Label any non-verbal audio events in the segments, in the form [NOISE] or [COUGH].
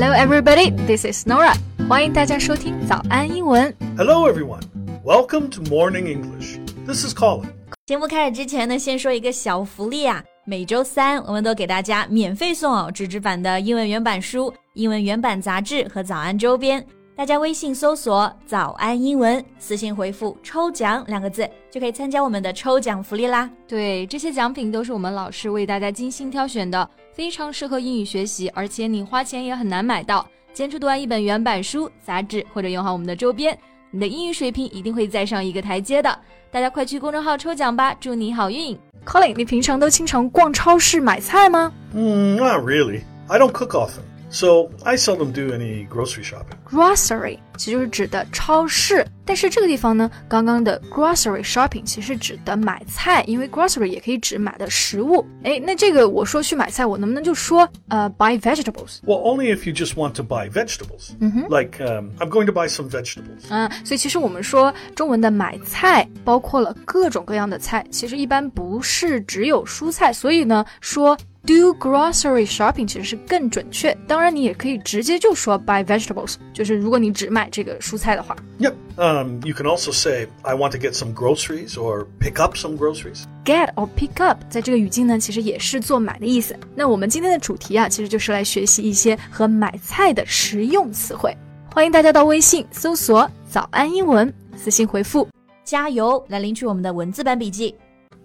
Hello, everybody. This is Nora. 欢迎大家收听早安英文。Hello, everyone. Welcome to Morning English. This is Colin. 节目开始之前呢，先说一个小福利啊！每周三我们都给大家免费送哦纸质版的英文原版书、英文原版杂志和早安周边。大家微信搜索“早安英文”，私信回复“抽奖”两个字，就可以参加我们的抽奖福利啦。对，这些奖品都是我们老师为大家精心挑选的，非常适合英语学习，而且你花钱也很难买到。坚持读完一本原版书、杂志，或者用好我们的周边，你的英语水平一定会再上一个台阶的。大家快去公众号抽奖吧，祝你好运！Colin，你平常都经常逛超市买菜吗 Mm, not really. I don't cook often, so I seldom do any grocery shopping. ？Grocery 其实就是指的超市，但是这个地方呢，刚刚的 grocery shopping 其实指的买菜，因为 grocery 也可以指买的食物。哎，那这个我说去买菜，我能不能就说呃 buy vegetables？ Well, only if you just want to buy vegetables. Like, um, I'm going to buy some vegetables. 嗯，所以其实我们说中文的买菜包括了各种各样的菜，其实一般不是只有蔬菜，所以呢说 Do grocery shopping 其实是更准确。当然，你也可以直接就说 buy vegetables，就是如果你只买这个蔬菜的话。Yep. Um, you can also say, I want to get some groceries or pick up some groceries. get or pick up，在这个语境呢，其实也是做买的意思。那我们今天的主题啊，其实就是来学习一些和买菜的实用词汇。欢迎大家到微信搜索“早安英文”，私信回复加油，来领取我们的文字版笔记。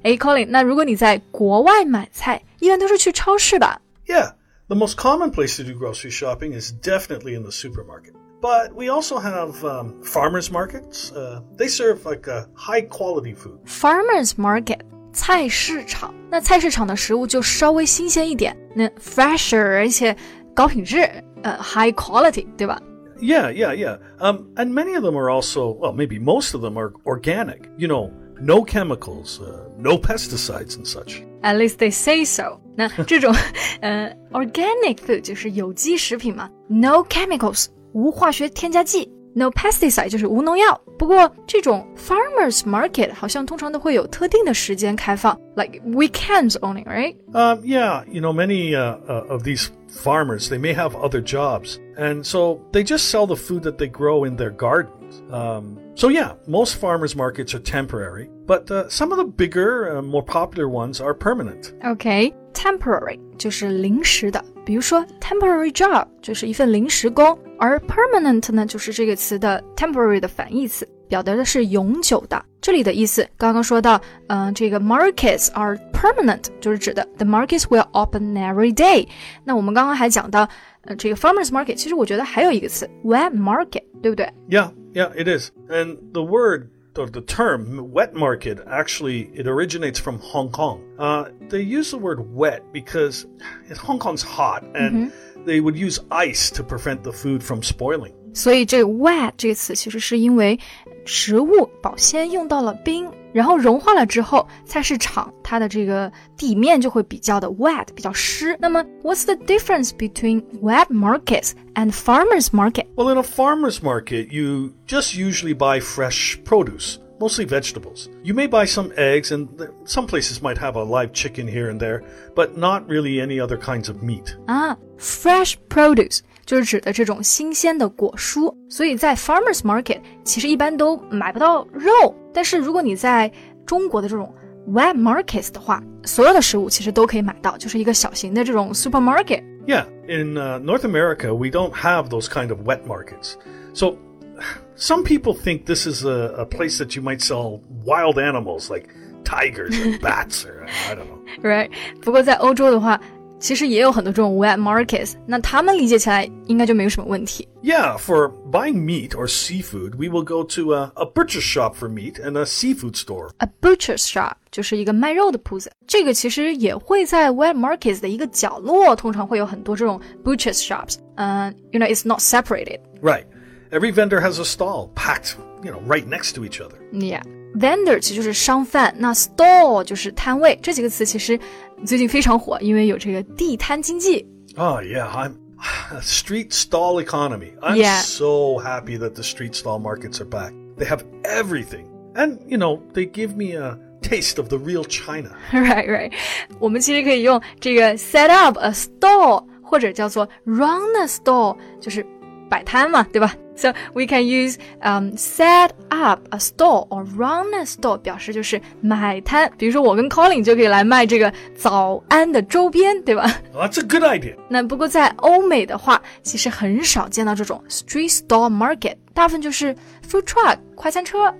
哎，Colin，那如果你在国外买菜，一般都是去超市吧？ Yeah, the most common place to do grocery shopping is definitely in the supermarket. But we also have um, farmers markets. Uh, they serve like a high quality food. Farmers Market 菜市场，那菜市场的食物就稍微新鲜一点，那 fresher，而且高品质，呃，high quality，对吧？ Yeah, yeah, yeah. Um, and many of them are also, well, maybe most of them are organic. You know, no chemicals, uh, no pesticides and such. At least they say so 那这种呃 [LAUGHS] organic food 就是有机食品嘛，no chemicals 无化学添加剂，no pesticide 就是无农药。不过这种 farmers market 好像通常都会有特定的时间开放，like weekends only, right? Um, yeah, you know, many uh, uh, of these farmers, they may have other jobs. And so they just sell the food that they grow in their gardens. Um, so, yeah, most farmers markets are temporary, but uh, some of the bigger, uh, more popular ones are permanent. OK, temporary 就是临时的，比如说 temporary job 就是一份临时工，而 permanent 呢就是这个词的 temporary 的反义词，表达的是永久的。这里的意思刚刚说到，嗯、这个 markets are permanent 就是指的 the markets will open every day。那我们刚刚还讲到，呃，这个 farmers market，其实我觉得还有一个词 wet market，对不对？ Yeah, yeah, it is. And the word or the term wet market actually it originates from Hong Kong. Uh, they use the word wet because [SIGHS] Hong Kong's hot and they would use ice to prevent the food from spoiling. 所以这个 wet 这个词其实是因为食物保鲜用到了冰， 然后融化了之后，菜市场它的这个地面就会比较的 wet，比较湿。那么，what's the difference between wet markets and farmers market？ Well, in a farmer's market, you just usually buy fresh produce, mostly vegetables. You may buy some eggs, and th- some places might have a live chicken here and there, but not really any other kinds of meat. 啊，fresh produce 就是指的这种新鲜的果蔬，所以在 farmers market 其实一般都买不到肉，但是如果你在中国的这种 wet markets 的话，所有的食物其实都可以买到，就是一个小型的这种 supermarket。 Yeah, in uh, North America, we don't have those kind of wet markets. So, some people think this is a, a place that you might sell wild animals like tigers or bats or I don't know. [LAUGHS] Right，不过在欧洲的话， 其实也有很多这种 wet markets，那他们理解起来应该就没有什么问题。 Yeah, for buying meat or seafood, we will go to a, a butcher shop for meat and a seafood store. A butcher's shop 就是一个卖肉的铺子，这个其实也会在 wet markets 的一个角落，通常会有很多这种 butcher's shops。嗯、y o u know it's not separated。 Right. Every vendor has a stall packed, you know, right next to each other. Yeah。Vendor 其实就是商贩，那 stall 就是摊位，这几个词其实 最近非常火，因为有这个地摊经济。 Oh, yeah, I'm [SIGHS] street stall economy. I'm Yeah. so happy that the street stall markets are back. They have everything. And, you know, they give me a taste of the real China. [LAUGHS] Right, right。我们其实可以用这个 set up a stall，或 或者叫做 run a stall，就是摆摊嘛，对吧 ？So we can use um set up a store or run a store，表示就是买摊。比如说我跟 Colin 就可以来卖这个早安的周边，对吧？ That's a good idea. 那不过在欧美的话，其实很少见到这种 street stall market，大部分就是 food truck 快餐车。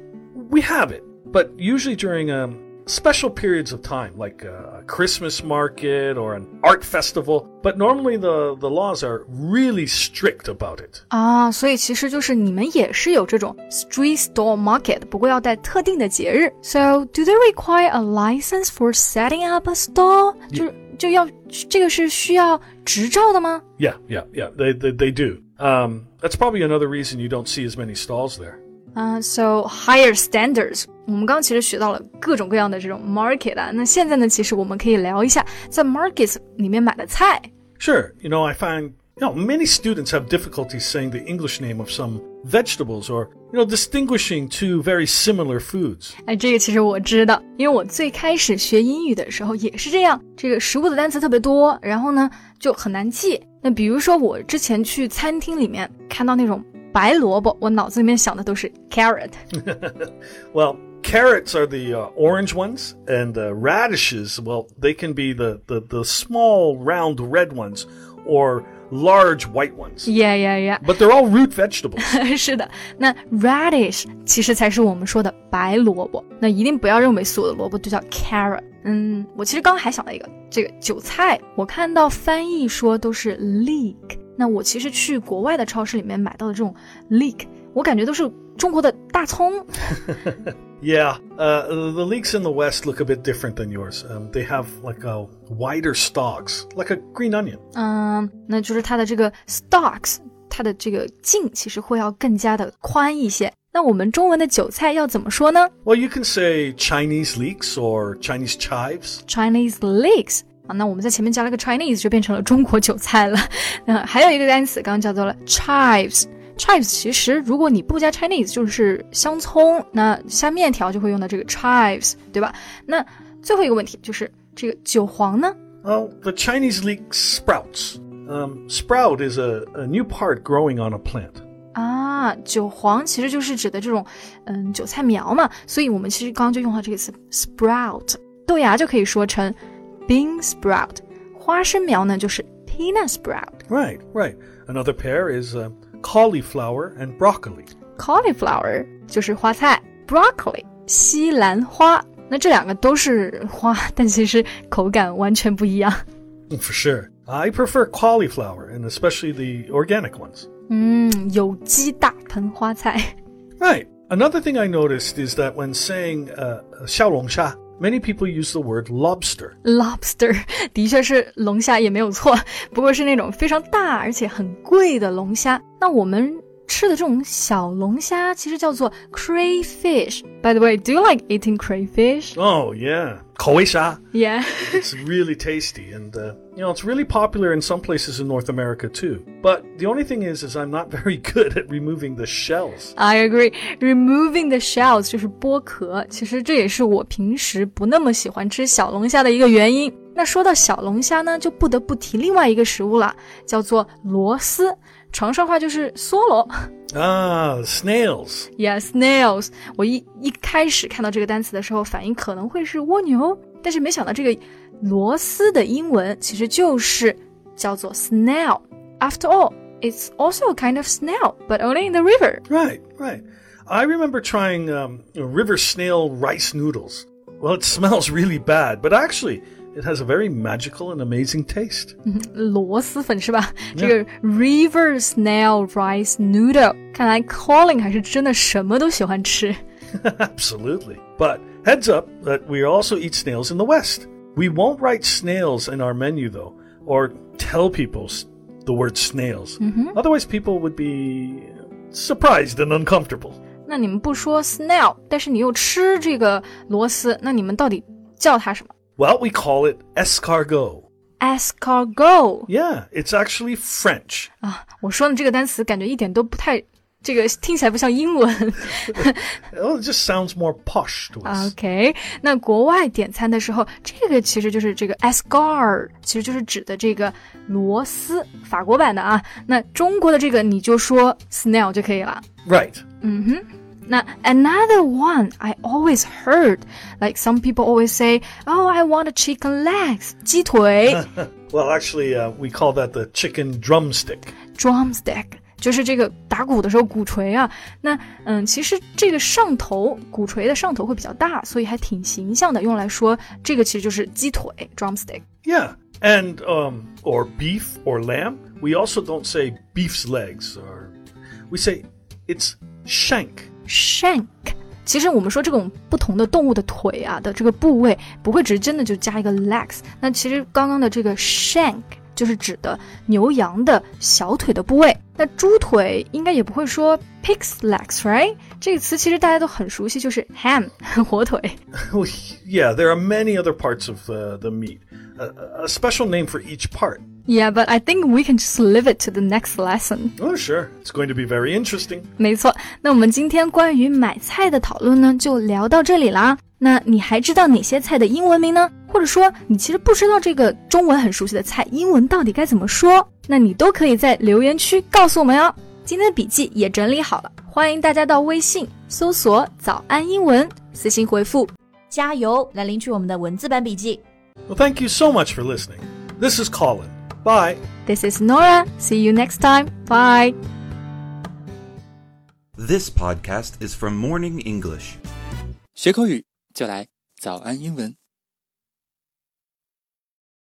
We have it, but usually during um, special periods of time, like a Christmas market or an art festival. But normally the, the laws are really strict about it. 啊，所以其实就是你们也是有这种 street stall market，不过要在特定的节日。So do they require a license for setting up a stall？就就要这个是需要执照的吗？ Yeah, yeah, yeah, they, they, they do. Um, that's probably another reason you don't see as many stalls there. 啊、s o higher standards。我们刚刚其实学到了各种各样的这种 market 啊，那现在呢，其实我们可以聊一下在 markets 里面买的菜。 Sure, you know, I find you know many students have difficulty saying the English name of some vegetables or you know distinguishing two very similar foods. 哎，这个其实我知道，因为我最开始学英语的时候也是这样，这个食物的单词特别多，然后呢就很难记。那比如说我之前去餐厅里面看到那种 白萝卜，我脑子里面想的都是 carrot。 Well, [LAUGHS] carrots are the uh, orange ones, and uh, radishes, well, they can be the, the, the small round red ones or large white ones. Yeah, yeah, yeah. But they're all root vegetables. [LAUGHS] 是的，那 radish 其实才是我们说的白萝卜。那一定不要认为所有的萝卜都叫 carrot。 嗯，我其实刚刚还想到一个，这个韭菜，我看到翻译说都是 leek。那我其实去国外的超市里面买到的这种 leek，我感觉都是中国的大葱。Yeah, uh, the leeks in the West look a bit different than yours. Um, they have like a wider stalks, like a green onion. 嗯，那就是它的这个 stalks，它的这个茎其实会要更加的宽一些。那我们中文的韭菜要怎么说呢 Well, you can say Chinese leeks or Chinese chives. ？Chinese leeks 啊，那我们在前面加了个 Chinese，就变成了中国韭菜了。那还有一个单词，刚刚叫做了 [LAUGHS] chives。chives 其实如果你不加 Chinese，就是香葱，那下面条就会用到这个 chives，对吧？那最后一个问题就是这个韭黄呢？ Well, the Chinese leek sprouts. Um, sprout is a, a new part growing on a plant. 啊，韭黄其实就是指的这种，嗯，韭菜苗嘛，所以我们其实刚刚就用到这个词 sprout，豆芽就可以说成 bean sprout，花生苗呢就是 peanut sprout。 Right, right. Another pair is uh, cauliflower and broccoli. cauliflower 就是花菜，broccoli 西兰花。那这两个都是花，但其实口感完全不一样。 For sure. I prefer cauliflower, and especially the organic ones. 嗯，有机大盆花菜。Right. Another thing I noticed is that when saying uh, 小龙虾, many people use the word lobster. lobster 的确是龙虾也没有错，不过是那种非常大而且很贵的龙虾。那我们吃的这种小龙虾其实叫做 crayfish。By the way, do you like eating crayfish? Oh, yeah. 口味虾. Yeah. [LAUGHS] It's really tasty, and uh, you know it's really popular in some places in North America too. But the only thing is, is I'm not very [LAUGHS] good at removing the shells. I agree. Removing the shells 就是剥壳，其实这也是我平时不那么喜欢吃小龙虾的一个原因。 那说到小龙虾呢，就不得不提另外一个食物了，叫做螺丝，长沙话就是梭罗。 Ah, snails. Yeah, snails。我一一开始看到这个单词的时候，反应可能会是蜗牛，但是没想到这个螺丝的英文其实就是叫做 snail。After [LAUGHS] all, it's also a kind of snail, but only in the river. Right, right. I remember trying um, river snail rice noodles. Well, it smells really bad, but actually, it has a very magical and amazing taste. 螺蛳粉是吧？这个 river snail rice noodle，看来 Colin 还[LAUGHS] 是真的什么都喜欢吃。 Absolutely. But heads up that we also eat snails in the West. We won't write snails in our menu, though, or tell people s- the word snails. Otherwise, people would be surprised and uncomfortable. 那你们不说 snail，但是你又吃这个螺丝，那你们到底叫它什么 Well, we call it escargot. ？escargot Yeah, it's actually French. 啊！我说的这个单词感觉一点都不太 这个听起来不像英文。 Well, [LAUGHS] it just sounds more posh to us. OK，那国外点餐的时候，这个其实就是这个 escar，其实就是指的这个螺丝，法国版的啊。那中国的这个你就说 snail 就可以了。 Right. 嗯哼。 那 another one I always heard, like some people always say, "Oh, I want a chicken legs，[LAUGHS] 鸡腿 [LAUGHS] Well, actually, uh, we call that the chicken drumstick. drumstick." 就是这个打鼓的时候鼓槌啊，那嗯，其实这个上头鼓槌的上头会比较大，所以还挺形象的，用来说这个其实就是鸡腿 drumstick。 Yeah. And, um, or beef or lamb. We also don't say beef's legs, or we say it's shank. shank。其实我们说这种不同的动物的腿啊的这个部位，不会只是真的就加一个 legs。那其实刚刚的这个 shank 就是指的牛羊的小腿的部位。那猪腿应该也不会说 pig's legs，right？这个词其实大家都很熟悉，就是 ham [LAUGHS] 火腿。 Well, yeah, [LAUGHS] there are many other parts of uh, the meat. A, a special name for each part. Yeah, but I think we can just leave it to the next lesson. Oh, sure. It's going to be very interesting. 没错，那我们今天关于买菜的讨论呢，就聊到这里啦。那你还知道哪些菜的英文名呢？或者说你其实不知道这个中文很熟悉的菜英文到底该怎么说？那你都可以在留言区告诉我们哟。今天的笔记也整理好了，欢迎大家到微信搜索“早安英文”，私信回复。加油来领取我们的文字版笔记。 Well, thank you so much for listening. This is Colin. Bye. This is Nora. See you next time. Bye. This podcast is from Morning English. 学口语就来早安英文。